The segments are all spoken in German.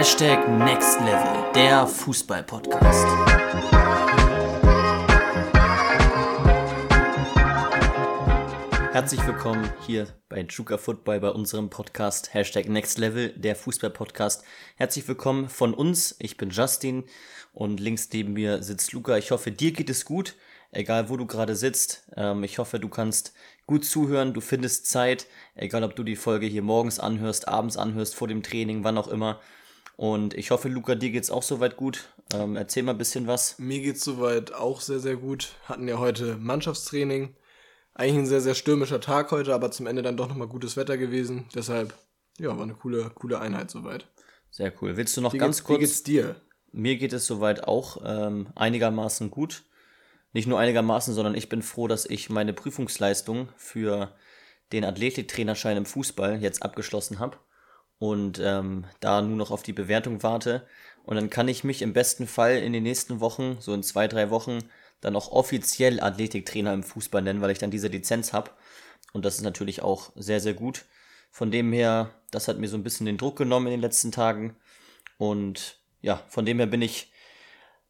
Hashtag Next Level, der Fußball-Podcast. Herzlich willkommen hier bei Juka Football bei unserem Podcast Hashtag Next Level, der Fußball-Podcast. Herzlich willkommen von uns. Ich bin Justin und links neben mir sitzt Luca. Ich hoffe, dir geht es gut, egal wo du gerade sitzt. Ähm, ich hoffe, du kannst gut zuhören, du findest Zeit, egal ob du die Folge hier morgens anhörst, abends anhörst, vor dem Training, wann auch immer. Und ich hoffe, Luca, dir geht's auch soweit gut. Ähm, erzähl mal ein bisschen was. Mir geht's soweit auch sehr, sehr gut. Hatten ja heute Mannschaftstraining. Eigentlich ein sehr, sehr stürmischer Tag heute, aber zum Ende dann doch nochmal gutes Wetter gewesen. Deshalb, ja, war eine coole, coole Einheit soweit. Sehr cool. Willst du noch Wie ganz geht's, kurz? Wie geht's dir? Mir geht es soweit auch ähm, einigermaßen gut. Nicht nur einigermaßen, sondern ich bin froh, dass ich meine Prüfungsleistung für den Athletiktrainerschein im Fußball jetzt abgeschlossen habe und ähm, da nur noch auf die Bewertung warte. Und dann kann ich mich im besten Fall in den nächsten Wochen, so in zwei, drei Wochen, dann auch offiziell Athletiktrainer im Fußball nennen, weil ich dann diese Lizenz habe. Und das ist natürlich auch sehr, sehr gut. Von dem her, das hat mir so ein bisschen den Druck genommen in den letzten Tagen. Und ja, von dem her bin ich,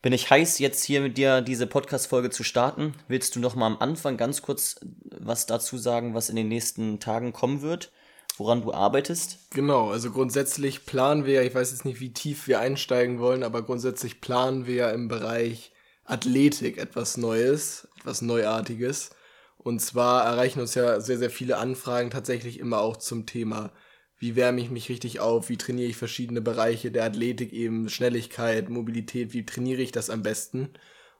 bin ich heiß, jetzt hier mit dir diese Podcast-Folge zu starten. Willst du noch mal am Anfang ganz kurz was dazu sagen, was in den nächsten Tagen kommen wird? Woran du arbeitest? Genau, also grundsätzlich planen wir ja, ich weiß jetzt nicht, wie tief wir einsteigen wollen, aber grundsätzlich planen wir ja im Bereich Athletik etwas Neues, etwas Neuartiges. Und zwar erreichen uns ja sehr, sehr viele Anfragen tatsächlich immer auch zum Thema, wie wärme ich mich richtig auf, wie trainiere ich verschiedene Bereiche der Athletik, eben Schnelligkeit, Mobilität, wie trainiere ich das am besten.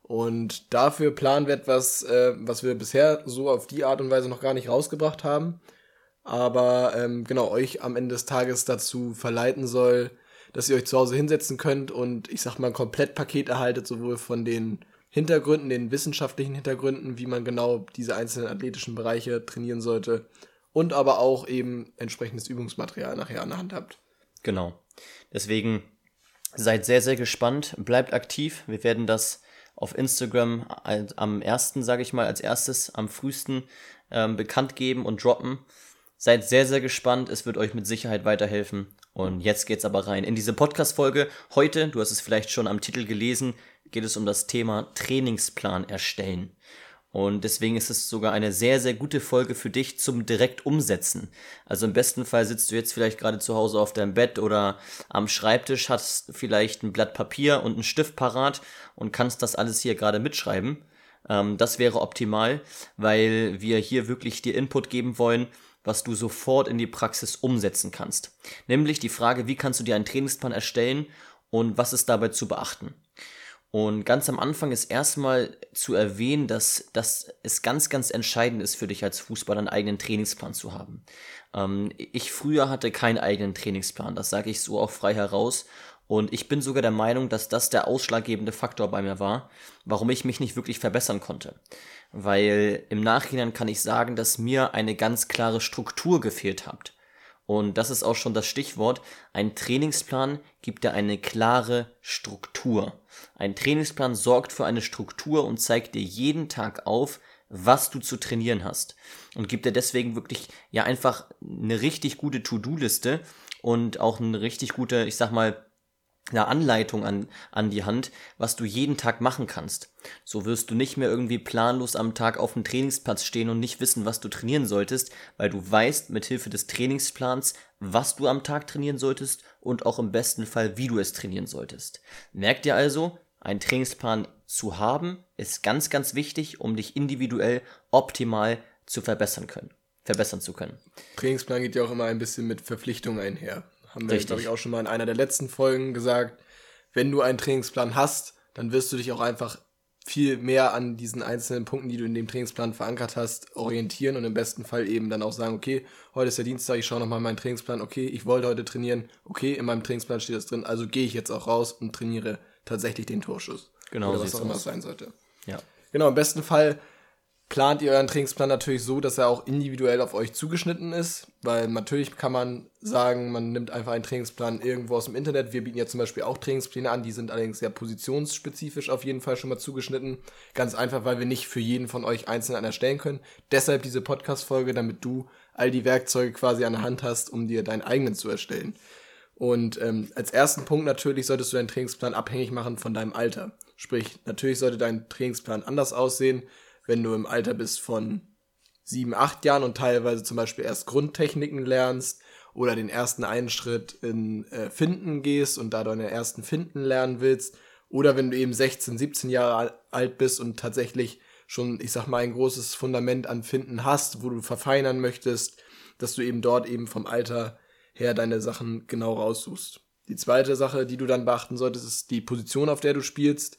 Und dafür planen wir etwas, äh, was wir bisher so auf die Art und Weise noch gar nicht rausgebracht haben aber ähm, genau euch am Ende des Tages dazu verleiten soll, dass ihr euch zu Hause hinsetzen könnt und ich sag mal ein Komplettpaket erhaltet, sowohl von den Hintergründen, den wissenschaftlichen Hintergründen, wie man genau diese einzelnen athletischen Bereiche trainieren sollte und aber auch eben entsprechendes Übungsmaterial nachher an der Hand habt. Genau. Deswegen seid sehr, sehr gespannt, bleibt aktiv. Wir werden das auf Instagram am ersten, sage ich mal, als erstes, am frühesten ähm, bekannt geben und droppen. Seid sehr, sehr gespannt. Es wird euch mit Sicherheit weiterhelfen. Und jetzt geht's aber rein in diese Podcast-Folge. Heute, du hast es vielleicht schon am Titel gelesen, geht es um das Thema Trainingsplan erstellen. Und deswegen ist es sogar eine sehr, sehr gute Folge für dich zum direkt umsetzen. Also im besten Fall sitzt du jetzt vielleicht gerade zu Hause auf deinem Bett oder am Schreibtisch, hast vielleicht ein Blatt Papier und einen Stift parat und kannst das alles hier gerade mitschreiben. Ähm, das wäre optimal, weil wir hier wirklich dir Input geben wollen, was du sofort in die Praxis umsetzen kannst. Nämlich die Frage, wie kannst du dir einen Trainingsplan erstellen und was ist dabei zu beachten. Und ganz am Anfang ist erstmal zu erwähnen, dass, dass es ganz, ganz entscheidend ist für dich als Fußballer einen eigenen Trainingsplan zu haben. Ähm, ich früher hatte keinen eigenen Trainingsplan, das sage ich so auch frei heraus. Und ich bin sogar der Meinung, dass das der ausschlaggebende Faktor bei mir war, warum ich mich nicht wirklich verbessern konnte. Weil im Nachhinein kann ich sagen, dass mir eine ganz klare Struktur gefehlt hat. Und das ist auch schon das Stichwort. Ein Trainingsplan gibt dir eine klare Struktur. Ein Trainingsplan sorgt für eine Struktur und zeigt dir jeden Tag auf, was du zu trainieren hast. Und gibt dir deswegen wirklich ja einfach eine richtig gute To-Do-Liste und auch eine richtig gute, ich sag mal, eine Anleitung an, an die Hand, was du jeden Tag machen kannst. So wirst du nicht mehr irgendwie planlos am Tag auf dem Trainingsplatz stehen und nicht wissen, was du trainieren solltest, weil du weißt mit Hilfe des Trainingsplans, was du am Tag trainieren solltest und auch im besten Fall, wie du es trainieren solltest. Merk dir also, einen Trainingsplan zu haben, ist ganz, ganz wichtig, um dich individuell optimal zu verbessern können, verbessern zu können. Trainingsplan geht ja auch immer ein bisschen mit Verpflichtungen einher haben wir, glaube ich, auch schon mal in einer der letzten Folgen gesagt, wenn du einen Trainingsplan hast, dann wirst du dich auch einfach viel mehr an diesen einzelnen Punkten, die du in dem Trainingsplan verankert hast, orientieren und im besten Fall eben dann auch sagen, okay, heute ist der Dienstag, ich schaue nochmal meinen Trainingsplan, okay, ich wollte heute trainieren, okay, in meinem Trainingsplan steht das drin, also gehe ich jetzt auch raus und trainiere tatsächlich den Torschuss. Genau, Oder was auch immer es sein sollte. Ja. Genau, im besten Fall plant ihr euren Trainingsplan natürlich so, dass er auch individuell auf euch zugeschnitten ist, weil natürlich kann man sagen, man nimmt einfach einen Trainingsplan irgendwo aus dem Internet. Wir bieten ja zum Beispiel auch Trainingspläne an, die sind allerdings sehr positionsspezifisch auf jeden Fall schon mal zugeschnitten. Ganz einfach, weil wir nicht für jeden von euch einzeln einen erstellen können. Deshalb diese Podcast-Folge, damit du all die Werkzeuge quasi an der Hand hast, um dir deinen eigenen zu erstellen. Und ähm, als ersten Punkt natürlich solltest du deinen Trainingsplan abhängig machen von deinem Alter. Sprich, natürlich sollte dein Trainingsplan anders aussehen, wenn du im Alter bist von sieben, acht Jahren und teilweise zum Beispiel erst Grundtechniken lernst oder den ersten Einschritt in äh, Finden gehst und da deine ersten Finden lernen willst. Oder wenn du eben 16, 17 Jahre alt bist und tatsächlich schon, ich sag mal, ein großes Fundament an Finden hast, wo du verfeinern möchtest, dass du eben dort eben vom Alter her deine Sachen genau raussuchst. Die zweite Sache, die du dann beachten solltest, ist die Position, auf der du spielst.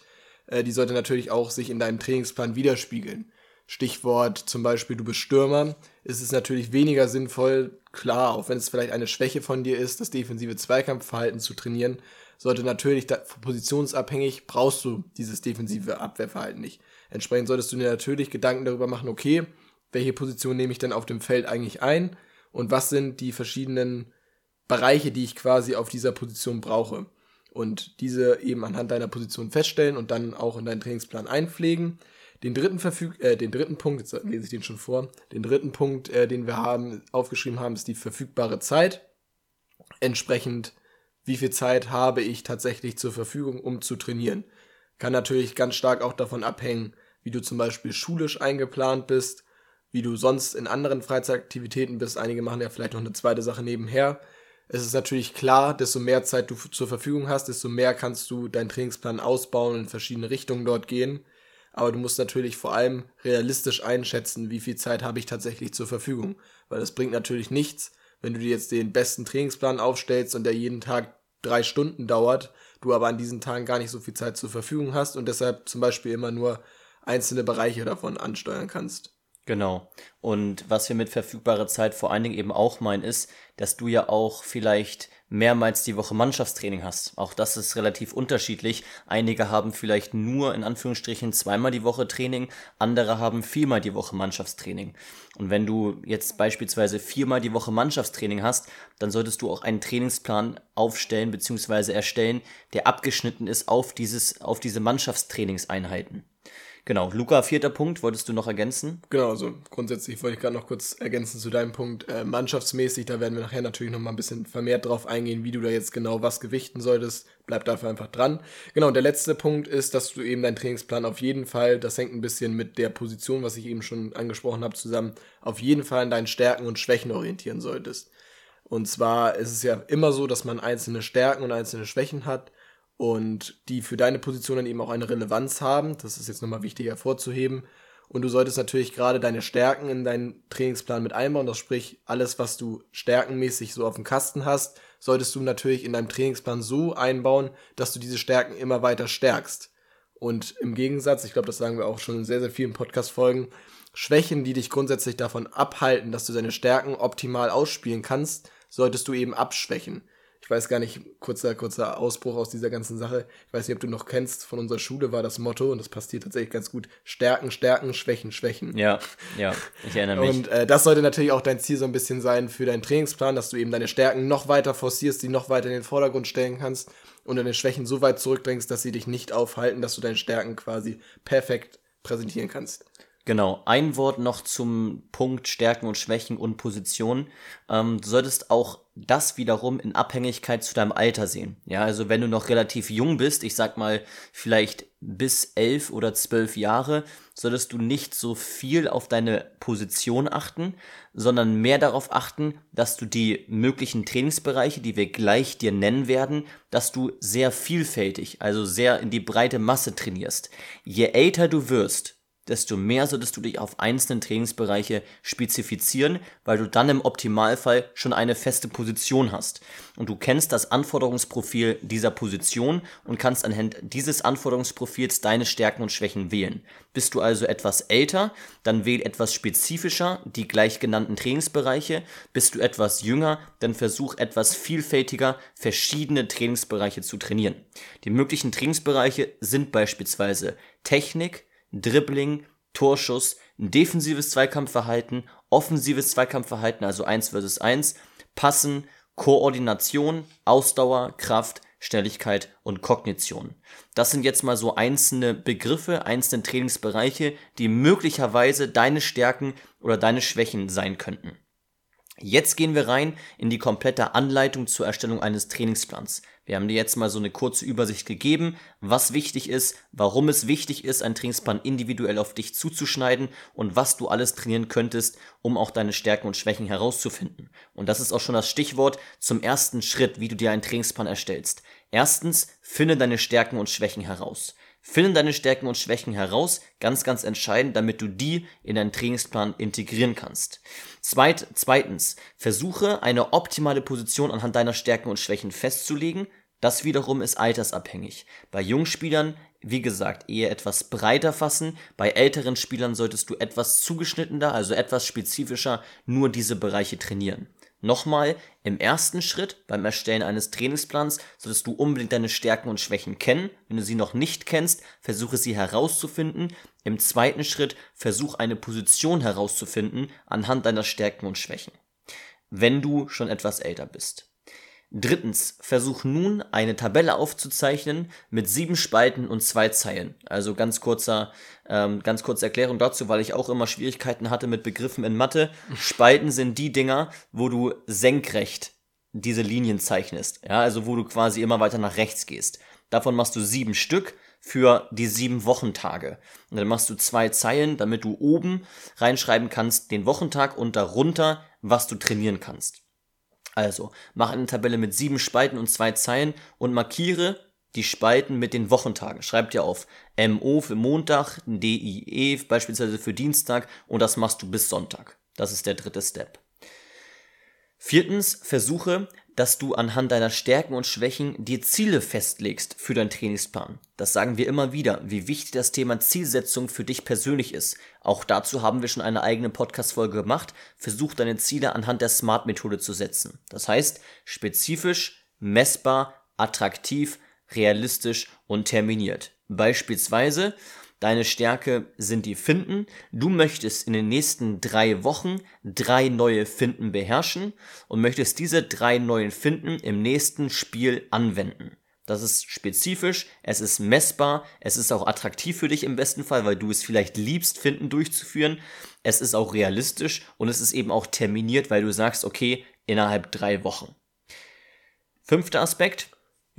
Äh, die sollte natürlich auch sich in deinem Trainingsplan widerspiegeln. Stichwort zum Beispiel, du bist Stürmer, ist es natürlich weniger sinnvoll, klar, auch wenn es vielleicht eine Schwäche von dir ist, das defensive Zweikampfverhalten zu trainieren, sollte natürlich positionsabhängig, brauchst du dieses defensive Abwehrverhalten nicht. Entsprechend solltest du dir natürlich Gedanken darüber machen, okay, welche Position nehme ich denn auf dem Feld eigentlich ein und was sind die verschiedenen Bereiche, die ich quasi auf dieser Position brauche. Und diese eben anhand deiner Position feststellen und dann auch in deinen Trainingsplan einpflegen. Den dritten, Verfüg äh, den dritten Punkt, jetzt lese ich den schon vor, den dritten Punkt, äh, den wir haben, aufgeschrieben haben, ist die verfügbare Zeit. Entsprechend, wie viel Zeit habe ich tatsächlich zur Verfügung, um zu trainieren. Kann natürlich ganz stark auch davon abhängen, wie du zum Beispiel schulisch eingeplant bist, wie du sonst in anderen Freizeitaktivitäten bist. Einige machen ja vielleicht noch eine zweite Sache nebenher es ist natürlich klar, desto mehr Zeit du zur Verfügung hast, desto mehr kannst du deinen Trainingsplan ausbauen und in verschiedene Richtungen dort gehen. Aber du musst natürlich vor allem realistisch einschätzen, wie viel Zeit habe ich tatsächlich zur Verfügung. Weil es bringt natürlich nichts, wenn du dir jetzt den besten Trainingsplan aufstellst und der jeden Tag drei Stunden dauert, du aber an diesen Tagen gar nicht so viel Zeit zur Verfügung hast und deshalb zum Beispiel immer nur einzelne Bereiche davon ansteuern kannst. Genau. Und was wir mit verfügbarer Zeit vor allen Dingen eben auch meinen, ist, dass du ja auch vielleicht mehrmals die Woche Mannschaftstraining hast. Auch das ist relativ unterschiedlich. Einige haben vielleicht nur in Anführungsstrichen zweimal die Woche Training, andere haben viermal die Woche Mannschaftstraining. Und wenn du jetzt beispielsweise viermal die Woche Mannschaftstraining hast, dann solltest du auch einen Trainingsplan aufstellen bzw. erstellen, der abgeschnitten ist auf dieses, auf diese Mannschaftstrainingseinheiten. Genau, Luca, vierter Punkt, wolltest du noch ergänzen? Genau, also grundsätzlich wollte ich gerade noch kurz ergänzen zu deinem Punkt. Äh, mannschaftsmäßig, da werden wir nachher natürlich noch mal ein bisschen vermehrt drauf eingehen, wie du da jetzt genau was gewichten solltest. Bleib dafür einfach dran. Genau, und der letzte Punkt ist, dass du eben deinen Trainingsplan auf jeden Fall, das hängt ein bisschen mit der Position, was ich eben schon angesprochen habe, zusammen, auf jeden Fall an deinen Stärken und Schwächen orientieren solltest. Und zwar ist es ja immer so, dass man einzelne Stärken und einzelne Schwächen hat und die für deine Position dann eben auch eine Relevanz haben. Das ist jetzt nochmal wichtig hervorzuheben. Und du solltest natürlich gerade deine Stärken in deinen Trainingsplan mit einbauen. Das sprich, alles, was du stärkenmäßig so auf dem Kasten hast, solltest du natürlich in deinem Trainingsplan so einbauen, dass du diese Stärken immer weiter stärkst. Und im Gegensatz, ich glaube, das sagen wir auch schon in sehr, sehr vielen Podcast-Folgen, Schwächen, die dich grundsätzlich davon abhalten, dass du deine Stärken optimal ausspielen kannst, solltest du eben abschwächen weiß gar nicht, kurzer, kurzer Ausbruch aus dieser ganzen Sache. Ich weiß nicht, ob du noch kennst, von unserer Schule war das Motto, und das passt hier tatsächlich ganz gut, Stärken, Stärken, Schwächen, Schwächen. Ja, ja, ich erinnere mich. Und äh, das sollte natürlich auch dein Ziel so ein bisschen sein für deinen Trainingsplan, dass du eben deine Stärken noch weiter forcierst, die noch weiter in den Vordergrund stellen kannst und deine Schwächen so weit zurückdrängst, dass sie dich nicht aufhalten, dass du deine Stärken quasi perfekt präsentieren kannst. Genau, ein Wort noch zum Punkt Stärken und Schwächen und Position. Ähm, du solltest auch das wiederum in Abhängigkeit zu deinem Alter sehen. Ja, also wenn du noch relativ jung bist, ich sag mal vielleicht bis elf oder zwölf Jahre, solltest du nicht so viel auf deine Position achten, sondern mehr darauf achten, dass du die möglichen Trainingsbereiche, die wir gleich dir nennen werden, dass du sehr vielfältig, also sehr in die breite Masse trainierst. Je älter du wirst, desto mehr solltest du dich auf einzelne Trainingsbereiche spezifizieren, weil du dann im Optimalfall schon eine feste Position hast. Und du kennst das Anforderungsprofil dieser Position und kannst anhand dieses Anforderungsprofils deine Stärken und Schwächen wählen. Bist du also etwas älter, dann wähl etwas spezifischer die gleich genannten Trainingsbereiche. Bist du etwas jünger, dann versuch etwas vielfältiger verschiedene Trainingsbereiche zu trainieren. Die möglichen Trainingsbereiche sind beispielsweise Technik, Dribbling, Torschuss, defensives Zweikampfverhalten, offensives Zweikampfverhalten, also 1 versus 1, Passen, Koordination, Ausdauer, Kraft, Schnelligkeit und Kognition. Das sind jetzt mal so einzelne Begriffe, einzelne Trainingsbereiche, die möglicherweise deine Stärken oder deine Schwächen sein könnten. Jetzt gehen wir rein in die komplette Anleitung zur Erstellung eines Trainingsplans. Wir haben dir jetzt mal so eine kurze Übersicht gegeben, was wichtig ist, warum es wichtig ist, einen Trainingsplan individuell auf dich zuzuschneiden und was du alles trainieren könntest, um auch deine Stärken und Schwächen herauszufinden. Und das ist auch schon das Stichwort zum ersten Schritt, wie du dir einen Trainingsplan erstellst. Erstens, finde deine Stärken und Schwächen heraus. Finde deine Stärken und Schwächen heraus, ganz, ganz entscheidend, damit du die in deinen Trainingsplan integrieren kannst. Zweit, zweitens, versuche eine optimale Position anhand deiner Stärken und Schwächen festzulegen. Das wiederum ist altersabhängig. Bei Jungspielern, wie gesagt, eher etwas breiter fassen. Bei älteren Spielern solltest du etwas zugeschnittener, also etwas spezifischer nur diese Bereiche trainieren. Nochmal, im ersten Schritt beim Erstellen eines Trainingsplans solltest du unbedingt deine Stärken und Schwächen kennen. Wenn du sie noch nicht kennst, versuche sie herauszufinden. Im zweiten Schritt versuch eine Position herauszufinden anhand deiner Stärken und Schwächen. Wenn du schon etwas älter bist. Drittens, versuch nun eine Tabelle aufzuzeichnen mit sieben Spalten und zwei Zeilen. Also ganz kurzer, ähm, ganz kurze Erklärung dazu, weil ich auch immer Schwierigkeiten hatte mit Begriffen in Mathe. Spalten sind die Dinger, wo du senkrecht diese Linien zeichnest. Ja, also wo du quasi immer weiter nach rechts gehst. Davon machst du sieben Stück für die sieben Wochentage. Und dann machst du zwei Zeilen, damit du oben reinschreiben kannst den Wochentag und darunter, was du trainieren kannst. Also, mach eine Tabelle mit sieben Spalten und zwei Zeilen und markiere die Spalten mit den Wochentagen. Schreib dir auf MO für Montag, DIE beispielsweise für Dienstag und das machst du bis Sonntag. Das ist der dritte Step. Viertens, versuche dass du anhand deiner Stärken und Schwächen dir Ziele festlegst für deinen Trainingsplan. Das sagen wir immer wieder, wie wichtig das Thema Zielsetzung für dich persönlich ist. Auch dazu haben wir schon eine eigene Podcast-Folge gemacht. Versuch deine Ziele anhand der SMART-Methode zu setzen. Das heißt, spezifisch, messbar, attraktiv, realistisch und terminiert. Beispielsweise Deine Stärke sind die Finden. Du möchtest in den nächsten drei Wochen drei neue Finden beherrschen und möchtest diese drei neuen Finden im nächsten Spiel anwenden. Das ist spezifisch, es ist messbar, es ist auch attraktiv für dich im besten Fall, weil du es vielleicht liebst, Finden durchzuführen. Es ist auch realistisch und es ist eben auch terminiert, weil du sagst, okay, innerhalb drei Wochen. Fünfter Aspekt,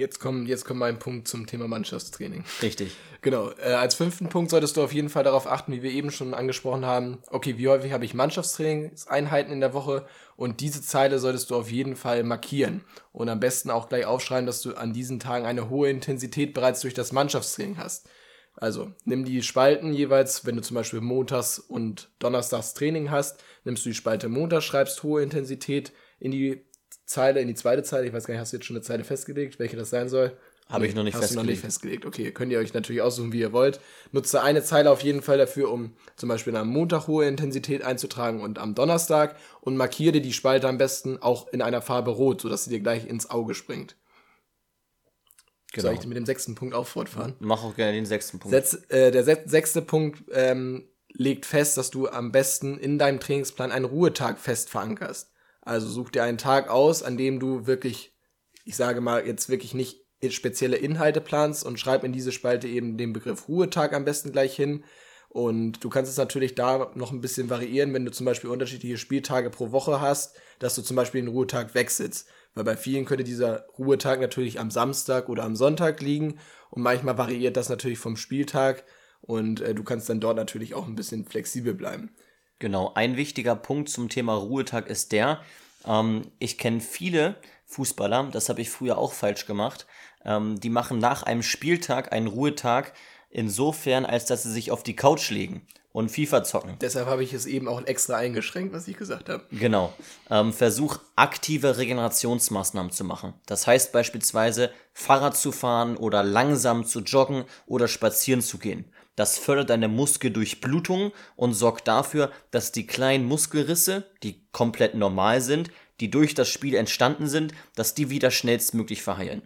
Jetzt kommt, jetzt kommt mein Punkt zum Thema Mannschaftstraining. Richtig. Genau. Äh, als fünften Punkt solltest du auf jeden Fall darauf achten, wie wir eben schon angesprochen haben. Okay, wie häufig habe ich Mannschaftstrainingseinheiten in der Woche? Und diese Zeile solltest du auf jeden Fall markieren. Und am besten auch gleich aufschreiben, dass du an diesen Tagen eine hohe Intensität bereits durch das Mannschaftstraining hast. Also, nimm die Spalten jeweils, wenn du zum Beispiel montags und donnerstags Training hast, nimmst du die Spalte Montag, schreibst hohe Intensität in die Zeile, in die zweite Zeile. Ich weiß gar nicht, hast du jetzt schon eine Zeile festgelegt, welche das sein soll? Habe ich noch nicht Hast festgelegt. du noch nicht festgelegt. Okay, könnt ihr euch natürlich aussuchen, wie ihr wollt. Nutze eine Zeile auf jeden Fall dafür, um zum Beispiel am Montag hohe Intensität einzutragen und am Donnerstag und markiere die Spalte am besten auch in einer Farbe rot, sodass sie dir gleich ins Auge springt. Genau. Soll ich mit dem sechsten Punkt auch fortfahren? Mach auch gerne den sechsten Punkt. Setz, äh, der sechste Punkt ähm, legt fest, dass du am besten in deinem Trainingsplan einen Ruhetag fest verankerst. Also such dir einen Tag aus, an dem du wirklich, ich sage mal, jetzt wirklich nicht spezielle Inhalte planst und schreib in diese Spalte eben den Begriff Ruhetag am besten gleich hin. Und du kannst es natürlich da noch ein bisschen variieren, wenn du zum Beispiel unterschiedliche Spieltage pro Woche hast, dass du zum Beispiel den Ruhetag wechselst. Weil bei vielen könnte dieser Ruhetag natürlich am Samstag oder am Sonntag liegen und manchmal variiert das natürlich vom Spieltag und äh, du kannst dann dort natürlich auch ein bisschen flexibel bleiben. Genau, ein wichtiger Punkt zum Thema Ruhetag ist der, ähm, ich kenne viele Fußballer, das habe ich früher auch falsch gemacht, ähm, die machen nach einem Spieltag einen Ruhetag insofern, als dass sie sich auf die Couch legen und FIFA zocken. Deshalb habe ich es eben auch extra eingeschränkt, was ich gesagt habe. Genau. Ähm, versuch aktive Regenerationsmaßnahmen zu machen. Das heißt beispielsweise Fahrrad zu fahren oder langsam zu joggen oder spazieren zu gehen. Das fördert deine Muskeldurchblutung und sorgt dafür, dass die kleinen Muskelrisse, die komplett normal sind, die durch das Spiel entstanden sind, dass die wieder schnellstmöglich verheilen.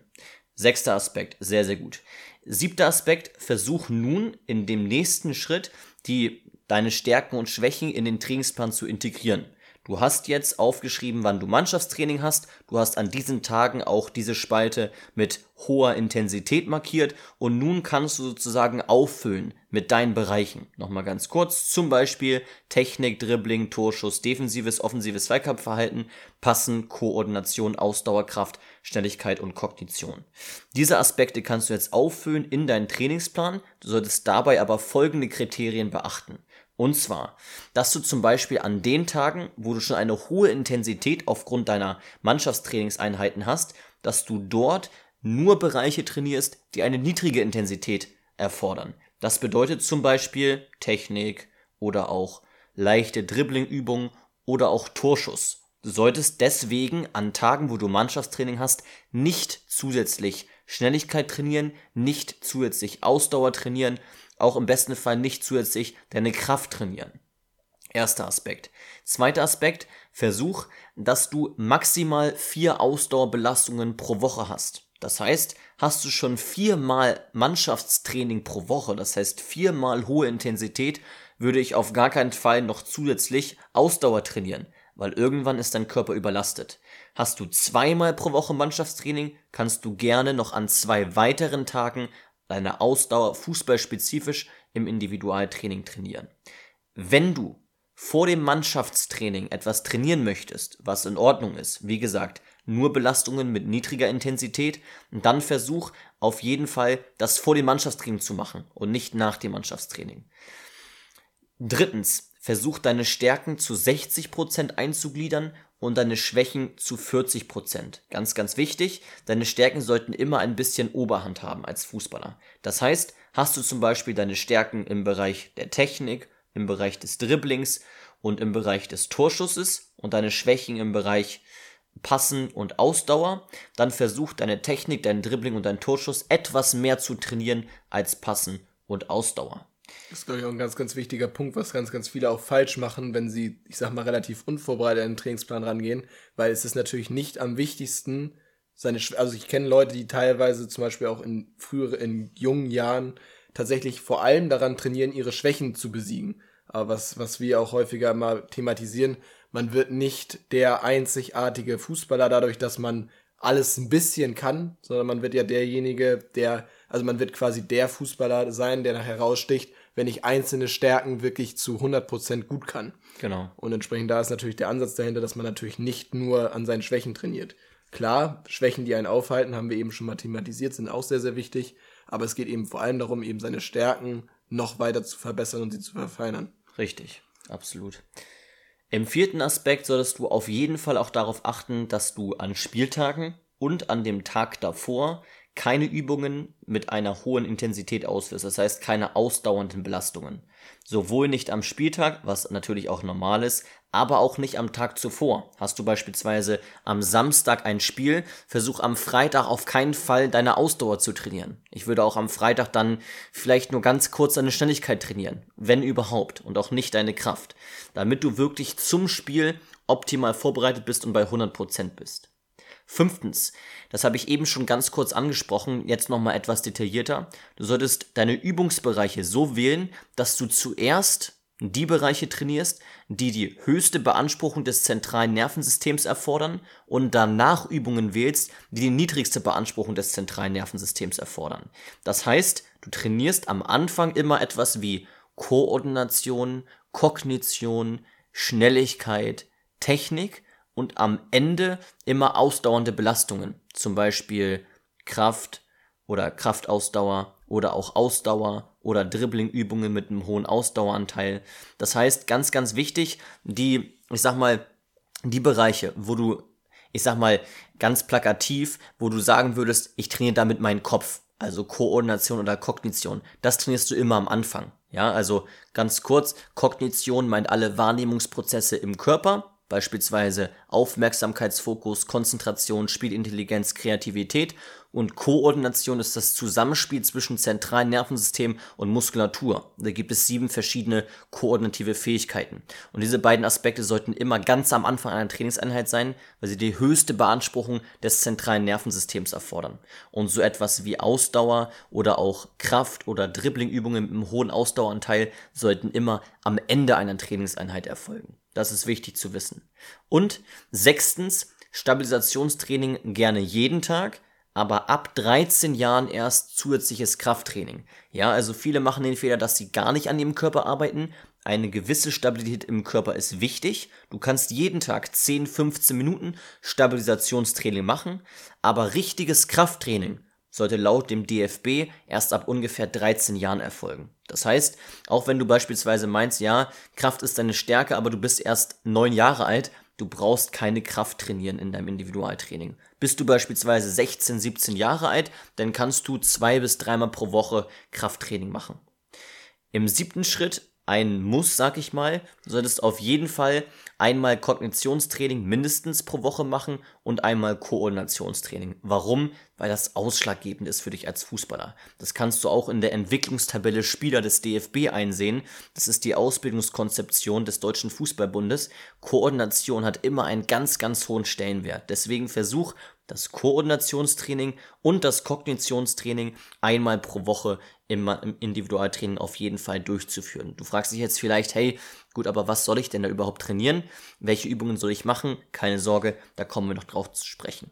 Sechster Aspekt, sehr, sehr gut. Siebter Aspekt, versuch nun in dem nächsten Schritt die deine Stärken und Schwächen in den Trainingsplan zu integrieren. Du hast jetzt aufgeschrieben, wann du Mannschaftstraining hast. Du hast an diesen Tagen auch diese Spalte mit hoher Intensität markiert und nun kannst du sozusagen auffüllen mit deinen Bereichen. Nochmal ganz kurz, zum Beispiel Technik, Dribbling, Torschuss, defensives, offensives Zweikampfverhalten, Passen, Koordination, Ausdauerkraft, Schnelligkeit und Kognition. Diese Aspekte kannst du jetzt auffüllen in deinen Trainingsplan. Du solltest dabei aber folgende Kriterien beachten. Und zwar, dass du zum Beispiel an den Tagen, wo du schon eine hohe Intensität aufgrund deiner Mannschaftstrainingseinheiten hast, dass du dort nur Bereiche trainierst, die eine niedrige Intensität erfordern. Das bedeutet zum Beispiel Technik oder auch leichte Dribblingübungen oder auch Torschuss. Du solltest deswegen an Tagen, wo du Mannschaftstraining hast, nicht zusätzlich Schnelligkeit trainieren, nicht zusätzlich Ausdauer trainieren, auch im besten Fall nicht zusätzlich deine Kraft trainieren. Erster Aspekt. Zweiter Aspekt, versuch, dass du maximal vier Ausdauerbelastungen pro Woche hast. Das heißt, hast du schon viermal Mannschaftstraining pro Woche, das heißt viermal hohe Intensität, würde ich auf gar keinen Fall noch zusätzlich Ausdauer trainieren, weil irgendwann ist dein Körper überlastet. Hast du zweimal pro Woche Mannschaftstraining, kannst du gerne noch an zwei weiteren Tagen deine Ausdauer fußballspezifisch im Individualtraining trainieren. Wenn du vor dem Mannschaftstraining etwas trainieren möchtest, was in Ordnung ist, wie gesagt, nur Belastungen mit niedriger Intensität, dann versuch auf jeden Fall, das vor dem Mannschaftstraining zu machen und nicht nach dem Mannschaftstraining. Drittens, versuch deine Stärken zu 60% einzugliedern und deine Schwächen zu 40 Prozent. Ganz, ganz wichtig, deine Stärken sollten immer ein bisschen Oberhand haben als Fußballer. Das heißt, hast du zum Beispiel deine Stärken im Bereich der Technik, im Bereich des Dribblings und im Bereich des Torschusses und deine Schwächen im Bereich Passen und Ausdauer, dann versuch deine Technik, dein Dribbling und dein Torschuss etwas mehr zu trainieren als Passen und Ausdauer. Das ist, glaube ich, auch ein ganz, ganz wichtiger Punkt, was ganz, ganz viele auch falsch machen, wenn sie, ich sag mal, relativ unvorbereitet an den Trainingsplan rangehen, weil es ist natürlich nicht am wichtigsten, seine, also ich kenne Leute, die teilweise zum Beispiel auch in früheren, in jungen Jahren tatsächlich vor allem daran trainieren, ihre Schwächen zu besiegen. Aber was, was wir auch häufiger mal thematisieren, man wird nicht der einzigartige Fußballer dadurch, dass man alles ein bisschen kann, sondern man wird ja derjenige, der, also man wird quasi der Fußballer sein, der nachher raussticht, wenn ich einzelne Stärken wirklich zu 100% gut kann. Genau. Und entsprechend da ist natürlich der Ansatz dahinter, dass man natürlich nicht nur an seinen Schwächen trainiert. Klar, Schwächen, die einen aufhalten, haben wir eben schon mathematisiert, sind auch sehr, sehr wichtig. Aber es geht eben vor allem darum, eben seine Stärken noch weiter zu verbessern und sie zu verfeinern. Richtig, absolut. Im vierten Aspekt solltest du auf jeden Fall auch darauf achten, dass du an Spieltagen und an dem Tag davor keine Übungen mit einer hohen Intensität ausführst, das heißt keine ausdauernden Belastungen. Sowohl nicht am Spieltag, was natürlich auch normal ist, aber auch nicht am Tag zuvor. Hast du beispielsweise am Samstag ein Spiel, versuch am Freitag auf keinen Fall deine Ausdauer zu trainieren. Ich würde auch am Freitag dann vielleicht nur ganz kurz deine Schnelligkeit trainieren, wenn überhaupt, und auch nicht deine Kraft, damit du wirklich zum Spiel optimal vorbereitet bist und bei 100% bist. Fünftens, das habe ich eben schon ganz kurz angesprochen, jetzt nochmal etwas detaillierter. Du solltest deine Übungsbereiche so wählen, dass du zuerst die Bereiche trainierst, die die höchste Beanspruchung des zentralen Nervensystems erfordern und danach Übungen wählst, die die niedrigste Beanspruchung des zentralen Nervensystems erfordern. Das heißt, du trainierst am Anfang immer etwas wie Koordination, Kognition, Schnelligkeit, Technik und am Ende immer ausdauernde Belastungen, zum Beispiel Kraft oder Kraftausdauer oder auch Ausdauer oder Dribblingübungen mit einem hohen Ausdaueranteil. Das heißt, ganz, ganz wichtig, die, ich sag mal, die Bereiche, wo du, ich sag mal, ganz plakativ, wo du sagen würdest, ich trainiere damit meinen Kopf, also Koordination oder Kognition, das trainierst du immer am Anfang. Ja, also ganz kurz, Kognition meint alle Wahrnehmungsprozesse im Körper, beispielsweise Aufmerksamkeitsfokus, Konzentration, Spielintelligenz, Kreativität und Koordination ist das Zusammenspiel zwischen zentralen Nervensystem und Muskulatur. Da gibt es sieben verschiedene koordinative Fähigkeiten. Und diese beiden Aspekte sollten immer ganz am Anfang einer Trainingseinheit sein, weil sie die höchste Beanspruchung des zentralen Nervensystems erfordern. Und so etwas wie Ausdauer oder auch Kraft- oder Dribblingübungen mit einem hohen Ausdaueranteil sollten immer am Ende einer Trainingseinheit erfolgen. Das ist wichtig zu wissen. Und sechstens, Stabilisationstraining gerne jeden Tag, aber ab 13 Jahren erst zusätzliches Krafttraining. Ja, also viele machen den Fehler, dass sie gar nicht an ihrem Körper arbeiten. Eine gewisse Stabilität im Körper ist wichtig. Du kannst jeden Tag 10, 15 Minuten Stabilisationstraining machen, aber richtiges Krafttraining sollte laut dem DFB erst ab ungefähr 13 Jahren erfolgen. Das heißt, auch wenn du beispielsweise meinst, ja, Kraft ist deine Stärke, aber du bist erst 9 Jahre alt, du brauchst keine Kraft trainieren in deinem Individualtraining. Bist du beispielsweise 16, 17 Jahre alt, dann kannst du zwei bis dreimal pro Woche Krafttraining machen. Im siebten Schritt ein Muss, sag ich mal. Du solltest auf jeden Fall einmal Kognitionstraining mindestens pro Woche machen und einmal Koordinationstraining. Warum? Weil das ausschlaggebend ist für dich als Fußballer. Das kannst du auch in der Entwicklungstabelle Spieler des DFB einsehen. Das ist die Ausbildungskonzeption des Deutschen Fußballbundes. Koordination hat immer einen ganz, ganz hohen Stellenwert. Deswegen versuch das Koordinationstraining und das Kognitionstraining einmal pro Woche im, im Individualtraining auf jeden Fall durchzuführen. Du fragst dich jetzt vielleicht, hey, gut, aber was soll ich denn da überhaupt trainieren? Welche Übungen soll ich machen? Keine Sorge, da kommen wir noch drauf zu sprechen.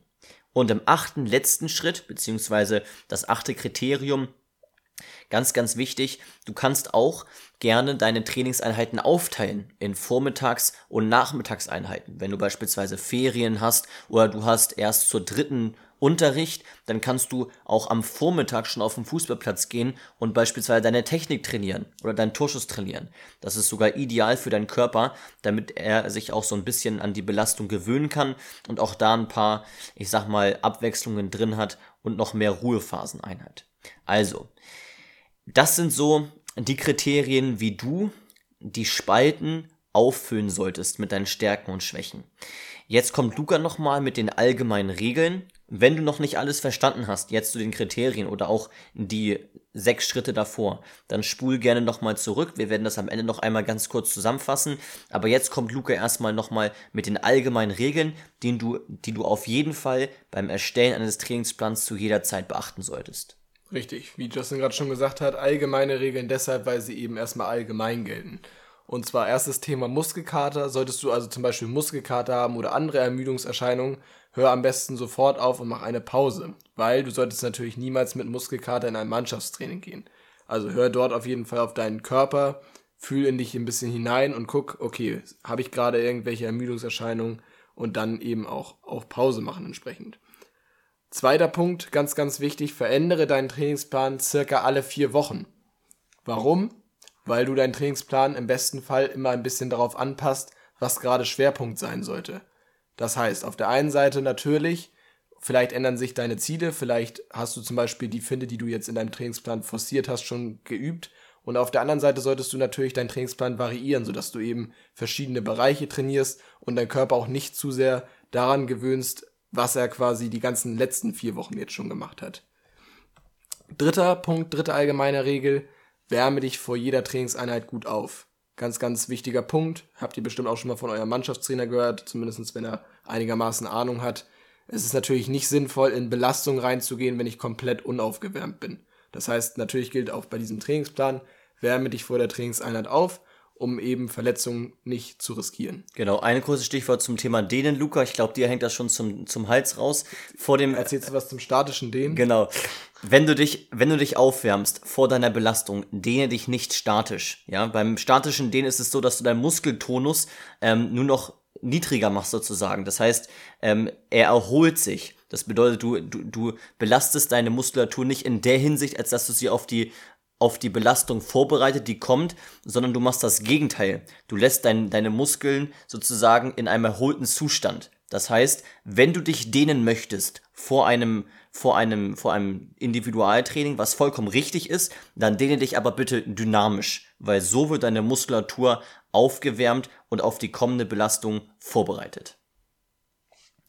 Und im achten, letzten Schritt, beziehungsweise das achte Kriterium, Ganz, ganz wichtig, du kannst auch gerne deine Trainingseinheiten aufteilen in Vormittags- und Nachmittagseinheiten. Wenn du beispielsweise Ferien hast oder du hast erst zur dritten Unterricht, dann kannst du auch am Vormittag schon auf den Fußballplatz gehen und beispielsweise deine Technik trainieren oder deinen Torschuss trainieren. Das ist sogar ideal für deinen Körper, damit er sich auch so ein bisschen an die Belastung gewöhnen kann und auch da ein paar, ich sag mal, Abwechslungen drin hat und noch mehr Ruhephasen einhat. Also, das sind so die Kriterien, wie du die Spalten auffüllen solltest mit deinen Stärken und Schwächen. Jetzt kommt Luca nochmal mit den allgemeinen Regeln. Wenn du noch nicht alles verstanden hast, jetzt zu den Kriterien oder auch die sechs Schritte davor, dann spul gerne nochmal zurück. Wir werden das am Ende noch einmal ganz kurz zusammenfassen. Aber jetzt kommt Luca erstmal nochmal mit den allgemeinen Regeln, die du, die du auf jeden Fall beim Erstellen eines Trainingsplans zu jeder Zeit beachten solltest. Richtig, wie Justin gerade schon gesagt hat, allgemeine Regeln deshalb, weil sie eben erstmal allgemein gelten. Und zwar erstes Thema Muskelkater. Solltest du also zum Beispiel Muskelkater haben oder andere Ermüdungserscheinungen, hör am besten sofort auf und mach eine Pause. Weil du solltest natürlich niemals mit Muskelkater in ein Mannschaftstraining gehen. Also hör dort auf jeden Fall auf deinen Körper, fühl in dich ein bisschen hinein und guck, okay, habe ich gerade irgendwelche Ermüdungserscheinungen und dann eben auch, auch Pause machen entsprechend. Zweiter Punkt, ganz, ganz wichtig, verändere deinen Trainingsplan circa alle vier Wochen. Warum? Weil du deinen Trainingsplan im besten Fall immer ein bisschen darauf anpasst, was gerade Schwerpunkt sein sollte. Das heißt, auf der einen Seite natürlich, vielleicht ändern sich deine Ziele, vielleicht hast du zum Beispiel die Finde, die du jetzt in deinem Trainingsplan forciert hast, schon geübt. Und auf der anderen Seite solltest du natürlich deinen Trainingsplan variieren, sodass du eben verschiedene Bereiche trainierst und dein Körper auch nicht zu sehr daran gewöhnst, was er quasi die ganzen letzten vier Wochen jetzt schon gemacht hat. Dritter Punkt, dritte allgemeine Regel, wärme dich vor jeder Trainingseinheit gut auf. Ganz, ganz wichtiger Punkt. Habt ihr bestimmt auch schon mal von eurem Mannschaftstrainer gehört, zumindest wenn er einigermaßen Ahnung hat. Es ist natürlich nicht sinnvoll, in Belastung reinzugehen, wenn ich komplett unaufgewärmt bin. Das heißt, natürlich gilt auch bei diesem Trainingsplan, wärme dich vor der Trainingseinheit auf um eben Verletzungen nicht zu riskieren. Genau, eine kurze Stichwort zum Thema Dehnen, Luca. Ich glaube, dir hängt das schon zum, zum Hals raus. Vor dem, Erzählst du was zum statischen Dehnen? Genau. Wenn du dich, wenn du dich aufwärmst vor deiner Belastung, dehne dich nicht statisch. Ja, beim statischen Dehnen ist es so, dass du deinen Muskeltonus ähm, nur noch niedriger machst sozusagen. Das heißt, ähm, er erholt sich. Das bedeutet, du, du, du belastest deine Muskulatur nicht in der Hinsicht, als dass du sie auf die auf die Belastung vorbereitet, die kommt, sondern du machst das Gegenteil. Du lässt dein, deine Muskeln sozusagen in einem erholten Zustand. Das heißt, wenn du dich dehnen möchtest vor einem, vor einem, vor einem Individualtraining, was vollkommen richtig ist, dann dehne dich aber bitte dynamisch, weil so wird deine Muskulatur aufgewärmt und auf die kommende Belastung vorbereitet.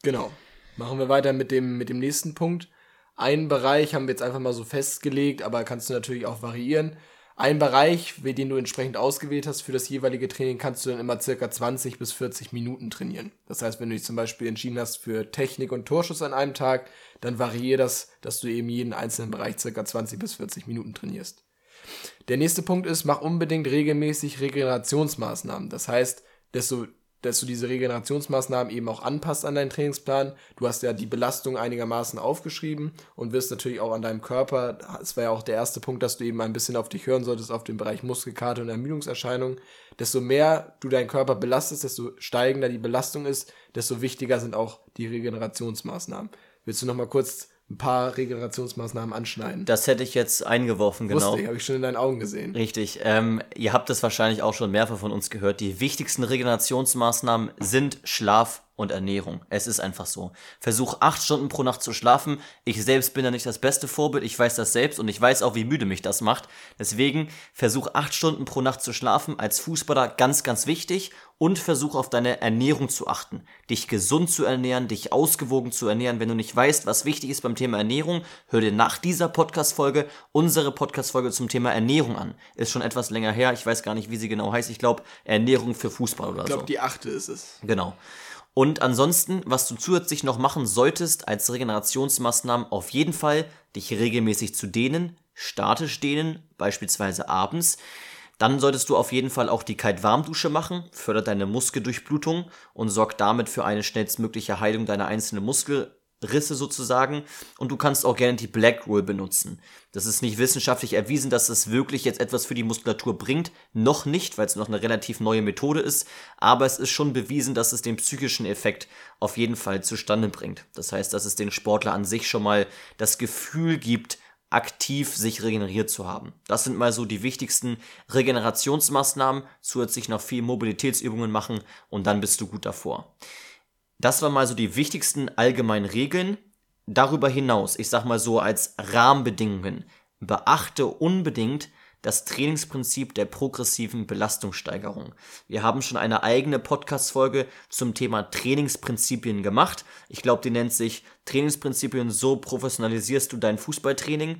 Genau. Machen wir weiter mit dem, mit dem nächsten Punkt. Ein Bereich haben wir jetzt einfach mal so festgelegt, aber kannst du natürlich auch variieren. Ein Bereich, den du entsprechend ausgewählt hast für das jeweilige Training, kannst du dann immer circa 20 bis 40 Minuten trainieren. Das heißt, wenn du dich zum Beispiel entschieden hast für Technik und Torschuss an einem Tag, dann variiere das, dass du eben jeden einzelnen Bereich circa 20 bis 40 Minuten trainierst. Der nächste Punkt ist, mach unbedingt regelmäßig Regenerationsmaßnahmen. Das heißt, desto dass du diese Regenerationsmaßnahmen eben auch anpasst an deinen Trainingsplan. Du hast ja die Belastung einigermaßen aufgeschrieben und wirst natürlich auch an deinem Körper, das war ja auch der erste Punkt, dass du eben ein bisschen auf dich hören solltest, auf den Bereich Muskelkater und Ermüdungserscheinungen. Desto mehr du deinen Körper belastest, desto steigender die Belastung ist, desto wichtiger sind auch die Regenerationsmaßnahmen. Willst du noch mal kurz ein paar Regenerationsmaßnahmen anschneiden. Das hätte ich jetzt eingeworfen, genau. Wusste ich, habe ich schon in deinen Augen gesehen. Richtig. Ähm, ihr habt es wahrscheinlich auch schon mehrfach von uns gehört. Die wichtigsten Regenerationsmaßnahmen sind Schlaf und Ernährung. Es ist einfach so. Versuch acht Stunden pro Nacht zu schlafen. Ich selbst bin da nicht das beste Vorbild. Ich weiß das selbst und ich weiß auch, wie müde mich das macht. Deswegen versuch acht Stunden pro Nacht zu schlafen. Als Fußballer ganz, ganz wichtig. Und versuch auf deine Ernährung zu achten. Dich gesund zu ernähren, dich ausgewogen zu ernähren. Wenn du nicht weißt, was wichtig ist beim Thema Ernährung, hör dir nach dieser Podcast-Folge unsere Podcast-Folge zum Thema Ernährung an. Ist schon etwas länger her. Ich weiß gar nicht, wie sie genau heißt. Ich glaube, Ernährung für Fußball oder so. Ich glaube, die achte ist es. Genau. Und ansonsten, was du zusätzlich noch machen solltest als Regenerationsmaßnahmen, auf jeden Fall dich regelmäßig zu dehnen, statisch dehnen, beispielsweise abends. Dann solltest du auf jeden Fall auch die Kalt-Warm-Dusche machen, fördert deine Muskeldurchblutung und sorgt damit für eine schnellstmögliche Heilung deiner einzelnen Muskel Risse sozusagen und du kannst auch gerne die Black Roll benutzen. Das ist nicht wissenschaftlich erwiesen, dass es wirklich jetzt etwas für die Muskulatur bringt. Noch nicht, weil es noch eine relativ neue Methode ist, aber es ist schon bewiesen, dass es den psychischen Effekt auf jeden Fall zustande bringt. Das heißt, dass es den Sportler an sich schon mal das Gefühl gibt, aktiv sich regeneriert zu haben. Das sind mal so die wichtigsten Regenerationsmaßnahmen, zusätzlich noch viel Mobilitätsübungen machen und dann bist du gut davor. Das waren mal so die wichtigsten allgemeinen Regeln. Darüber hinaus, ich sag mal so als Rahmenbedingungen, beachte unbedingt das Trainingsprinzip der progressiven Belastungssteigerung. Wir haben schon eine eigene Podcast-Folge zum Thema Trainingsprinzipien gemacht. Ich glaube, die nennt sich Trainingsprinzipien, so professionalisierst du dein Fußballtraining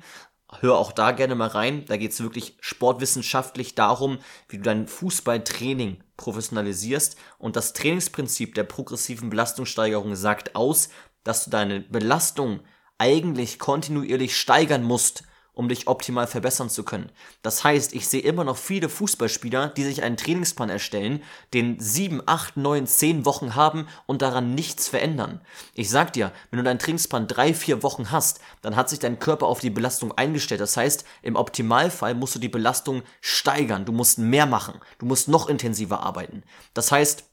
hör auch da gerne mal rein. Da geht es wirklich sportwissenschaftlich darum, wie du dein Fußballtraining professionalisierst. Und das Trainingsprinzip der progressiven Belastungssteigerung sagt aus, dass du deine Belastung eigentlich kontinuierlich steigern musst, um dich optimal verbessern zu können. Das heißt, ich sehe immer noch viele Fußballspieler, die sich einen Trainingsplan erstellen, den sieben, acht, neun, zehn Wochen haben und daran nichts verändern. Ich sag dir, wenn du deinen Trainingsplan drei, vier Wochen hast, dann hat sich dein Körper auf die Belastung eingestellt. Das heißt, im Optimalfall musst du die Belastung steigern. Du musst mehr machen. Du musst noch intensiver arbeiten. Das heißt,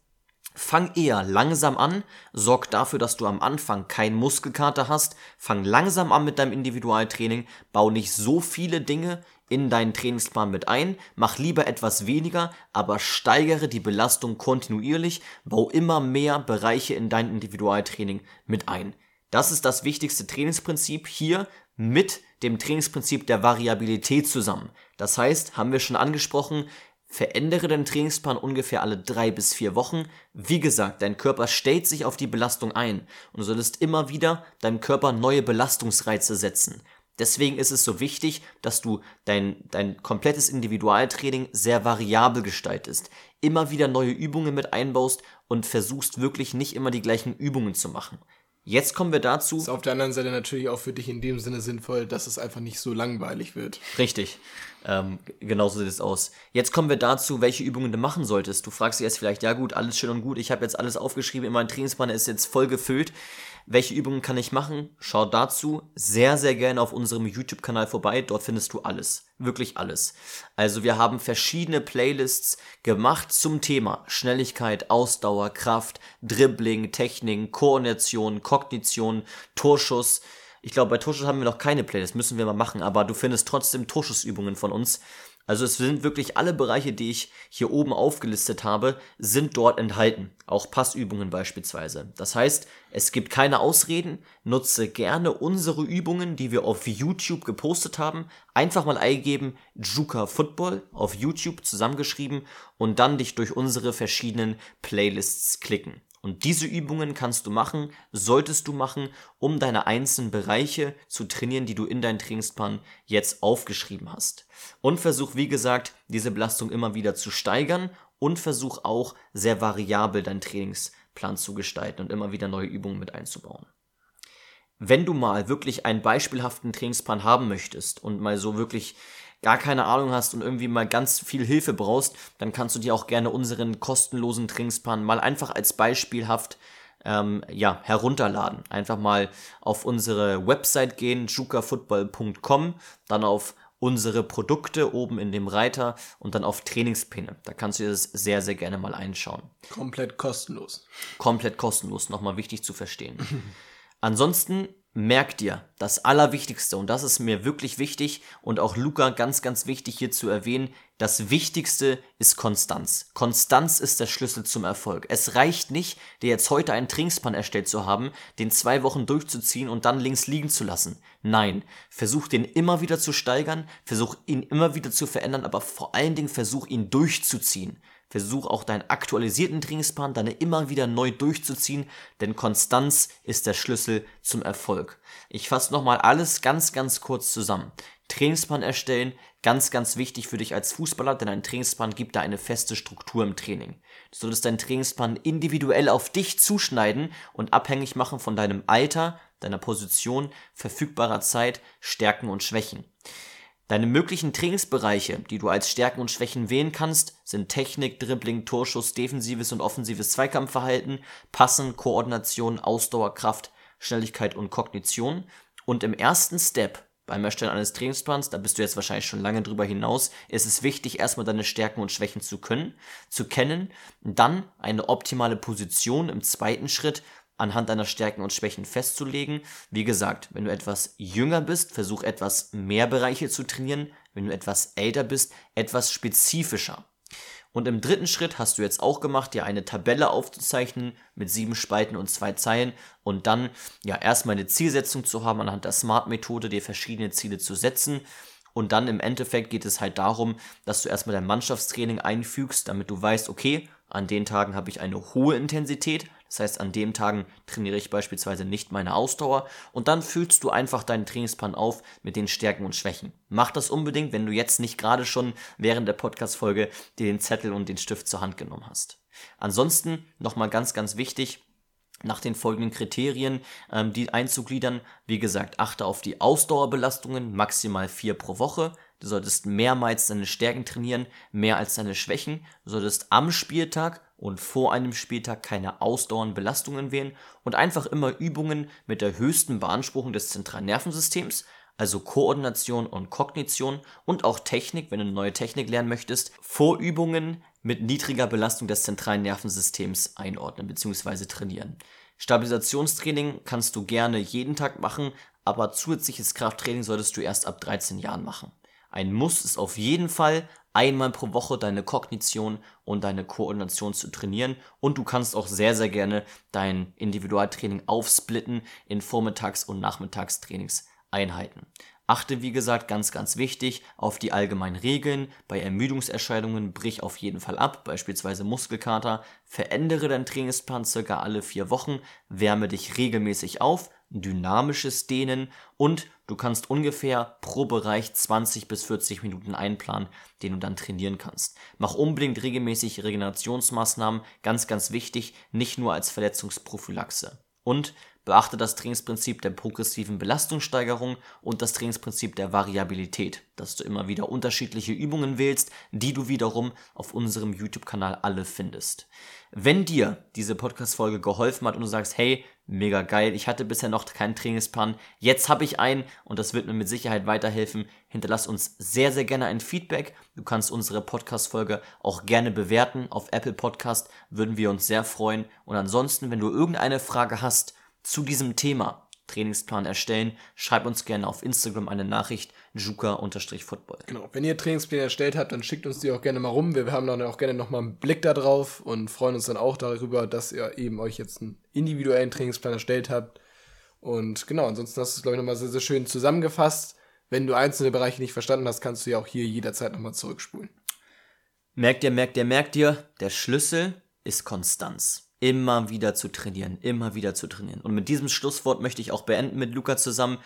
Fang eher langsam an, sorg dafür, dass du am Anfang keinen Muskelkater hast, fang langsam an mit deinem Individualtraining, bau nicht so viele Dinge in deinen Trainingsplan mit ein, mach lieber etwas weniger, aber steigere die Belastung kontinuierlich, bau immer mehr Bereiche in dein Individualtraining mit ein. Das ist das wichtigste Trainingsprinzip hier mit dem Trainingsprinzip der Variabilität zusammen. Das heißt, haben wir schon angesprochen, Verändere deinen Trainingsplan ungefähr alle drei bis vier Wochen. Wie gesagt, dein Körper stellt sich auf die Belastung ein und du solltest immer wieder deinem Körper neue Belastungsreize setzen. Deswegen ist es so wichtig, dass du dein, dein komplettes Individualtraining sehr variabel gestaltest, immer wieder neue Übungen mit einbaust und versuchst wirklich nicht immer die gleichen Übungen zu machen. Jetzt kommen wir dazu. Ist auf der anderen Seite natürlich auch für dich in dem Sinne sinnvoll, dass es einfach nicht so langweilig wird. Richtig. Ähm, genauso sieht es aus. Jetzt kommen wir dazu, welche Übungen du machen solltest. Du fragst dich jetzt vielleicht, ja gut, alles schön und gut, ich habe jetzt alles aufgeschrieben, mein Trainingsplan ist jetzt voll gefüllt. Welche Übungen kann ich machen? Schau dazu sehr, sehr gerne auf unserem YouTube-Kanal vorbei. Dort findest du alles. Wirklich alles. Also wir haben verschiedene Playlists gemacht zum Thema Schnelligkeit, Ausdauer, Kraft, Dribbling, Technik, Koordination, Kognition, Torschuss. Ich glaube, bei Torschuss haben wir noch keine Playlist, müssen wir mal machen, aber du findest trotzdem Torschussübungen von uns. Also es sind wirklich alle Bereiche, die ich hier oben aufgelistet habe, sind dort enthalten. Auch Passübungen beispielsweise. Das heißt, es gibt keine Ausreden. Nutze gerne unsere Übungen, die wir auf YouTube gepostet haben. Einfach mal eingeben, Juka Football auf YouTube zusammengeschrieben und dann dich durch unsere verschiedenen Playlists klicken. Und diese Übungen kannst du machen, solltest du machen, um deine einzelnen Bereiche zu trainieren, die du in deinen Trainingsplan jetzt aufgeschrieben hast. Und versuch, wie gesagt, diese Belastung immer wieder zu steigern und versuch auch sehr variabel deinen Trainingsplan zu gestalten und immer wieder neue Übungen mit einzubauen. Wenn du mal wirklich einen beispielhaften Trainingsplan haben möchtest und mal so wirklich gar keine Ahnung hast und irgendwie mal ganz viel Hilfe brauchst, dann kannst du dir auch gerne unseren kostenlosen Trainingsplan mal einfach als beispielhaft ähm, ja, herunterladen. Einfach mal auf unsere Website gehen, jukafootball.com, dann auf unsere Produkte oben in dem Reiter und dann auf Trainingspläne. Da kannst du dir das sehr, sehr gerne mal einschauen. Komplett kostenlos. Komplett kostenlos, nochmal wichtig zu verstehen. Ansonsten merk dir, das Allerwichtigste, und das ist mir wirklich wichtig und auch Luca ganz, ganz wichtig hier zu erwähnen, das Wichtigste ist Konstanz. Konstanz ist der Schlüssel zum Erfolg. Es reicht nicht, dir jetzt heute einen Trainingsplan erstellt zu haben, den zwei Wochen durchzuziehen und dann links liegen zu lassen. Nein, versuch den immer wieder zu steigern, versuch ihn immer wieder zu verändern, aber vor allen Dingen versuch ihn durchzuziehen. Versuch auch deinen aktualisierten Trainingsplan dann immer wieder neu durchzuziehen, denn Konstanz ist der Schlüssel zum Erfolg. Ich fasse nochmal alles ganz, ganz kurz zusammen. Trainingsplan erstellen, ganz, ganz wichtig für dich als Fußballer, denn ein Trainingsplan gibt da eine feste Struktur im Training. Du solltest deinen Trainingsplan individuell auf dich zuschneiden und abhängig machen von deinem Alter, deiner Position, verfügbarer Zeit, Stärken und Schwächen. Deine möglichen Trainingsbereiche, die du als Stärken und Schwächen wählen kannst, sind Technik, Dribbling, Torschuss, defensives und offensives Zweikampfverhalten, Passen, Koordination, Ausdauer, Kraft, Schnelligkeit und Kognition. Und im ersten Step beim Erstellen eines Trainingsplans, da bist du jetzt wahrscheinlich schon lange drüber hinaus, ist es wichtig, erstmal deine Stärken und Schwächen zu können, zu kennen, dann eine optimale Position im zweiten Schritt anhand deiner Stärken und Schwächen festzulegen. Wie gesagt, wenn du etwas jünger bist, versuch etwas mehr Bereiche zu trainieren. Wenn du etwas älter bist, etwas spezifischer. Und im dritten Schritt hast du jetzt auch gemacht, dir eine Tabelle aufzuzeichnen mit sieben Spalten und zwei Zeilen und dann ja erstmal eine Zielsetzung zu haben, anhand der Smart-Methode dir verschiedene Ziele zu setzen. Und dann im Endeffekt geht es halt darum, dass du erstmal dein Mannschaftstraining einfügst, damit du weißt, okay, an den Tagen habe ich eine hohe Intensität, das heißt, an den Tagen trainiere ich beispielsweise nicht meine Ausdauer und dann füllst du einfach deinen Trainingsplan auf mit den Stärken und Schwächen. Mach das unbedingt, wenn du jetzt nicht gerade schon während der Podcast-Folge dir den Zettel und den Stift zur Hand genommen hast. Ansonsten nochmal ganz, ganz wichtig, nach den folgenden Kriterien ähm, die einzugliedern. Wie gesagt, achte auf die Ausdauerbelastungen, maximal vier pro Woche. Du solltest mehrmals deine Stärken trainieren, mehr als deine Schwächen. Du solltest am Spieltag und vor einem Spieltag keine ausdauernden Belastungen wählen und einfach immer Übungen mit der höchsten Beanspruchung des zentralen Nervensystems, also Koordination und Kognition und auch Technik, wenn du eine neue Technik lernen möchtest, Vorübungen mit niedriger Belastung des zentralen Nervensystems einordnen bzw. trainieren. Stabilisationstraining kannst du gerne jeden Tag machen, aber zusätzliches Krafttraining solltest du erst ab 13 Jahren machen. Ein Muss ist auf jeden Fall einmal pro Woche deine Kognition und deine Koordination zu trainieren. Und du kannst auch sehr, sehr gerne dein Individualtraining aufsplitten in Vormittags- und Nachmittagstrainingseinheiten. Achte, wie gesagt, ganz, ganz wichtig auf die allgemeinen Regeln. Bei Ermüdungserscheinungen brich auf jeden Fall ab, beispielsweise Muskelkater. Verändere deinen Trainingsplan circa alle vier Wochen. Wärme dich regelmäßig auf dynamisches Dehnen und du kannst ungefähr pro Bereich 20 bis 40 Minuten einplanen, den du dann trainieren kannst. Mach unbedingt regelmäßig Regenerationsmaßnahmen, ganz, ganz wichtig, nicht nur als Verletzungsprophylaxe. Und beachte das Trainingsprinzip der progressiven Belastungssteigerung und das Trainingsprinzip der Variabilität, dass du immer wieder unterschiedliche Übungen wählst, die du wiederum auf unserem YouTube-Kanal alle findest. Wenn dir diese Podcast-Folge geholfen hat und du sagst, hey, mega geil, ich hatte bisher noch keinen Trainingsplan, jetzt habe ich einen und das wird mir mit Sicherheit weiterhelfen, hinterlass uns sehr, sehr gerne ein Feedback. Du kannst unsere Podcast-Folge auch gerne bewerten. Auf Apple Podcast würden wir uns sehr freuen. Und ansonsten, wenn du irgendeine Frage hast zu diesem Thema, Trainingsplan erstellen, schreib uns gerne auf Instagram eine Nachricht, juka-football. Genau, wenn ihr Trainingspläne erstellt habt, dann schickt uns die auch gerne mal rum. Wir haben dann auch gerne nochmal einen Blick da drauf und freuen uns dann auch darüber, dass ihr eben euch jetzt einen individuellen Trainingsplan erstellt habt. Und genau, ansonsten hast du es, glaube ich, nochmal sehr, sehr schön zusammengefasst. Wenn du einzelne Bereiche nicht verstanden hast, kannst du ja auch hier jederzeit nochmal zurückspulen. Merkt ihr, merkt ihr, merkt ihr, der Schlüssel ist Konstanz immer wieder zu trainieren, immer wieder zu trainieren. Und mit diesem Schlusswort möchte ich auch beenden mit Luca zusammen.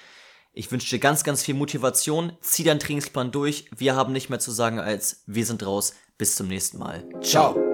Ich wünsche dir ganz, ganz viel Motivation. Zieh deinen Trainingsplan durch. Wir haben nicht mehr zu sagen als wir sind raus. Bis zum nächsten Mal. Ciao.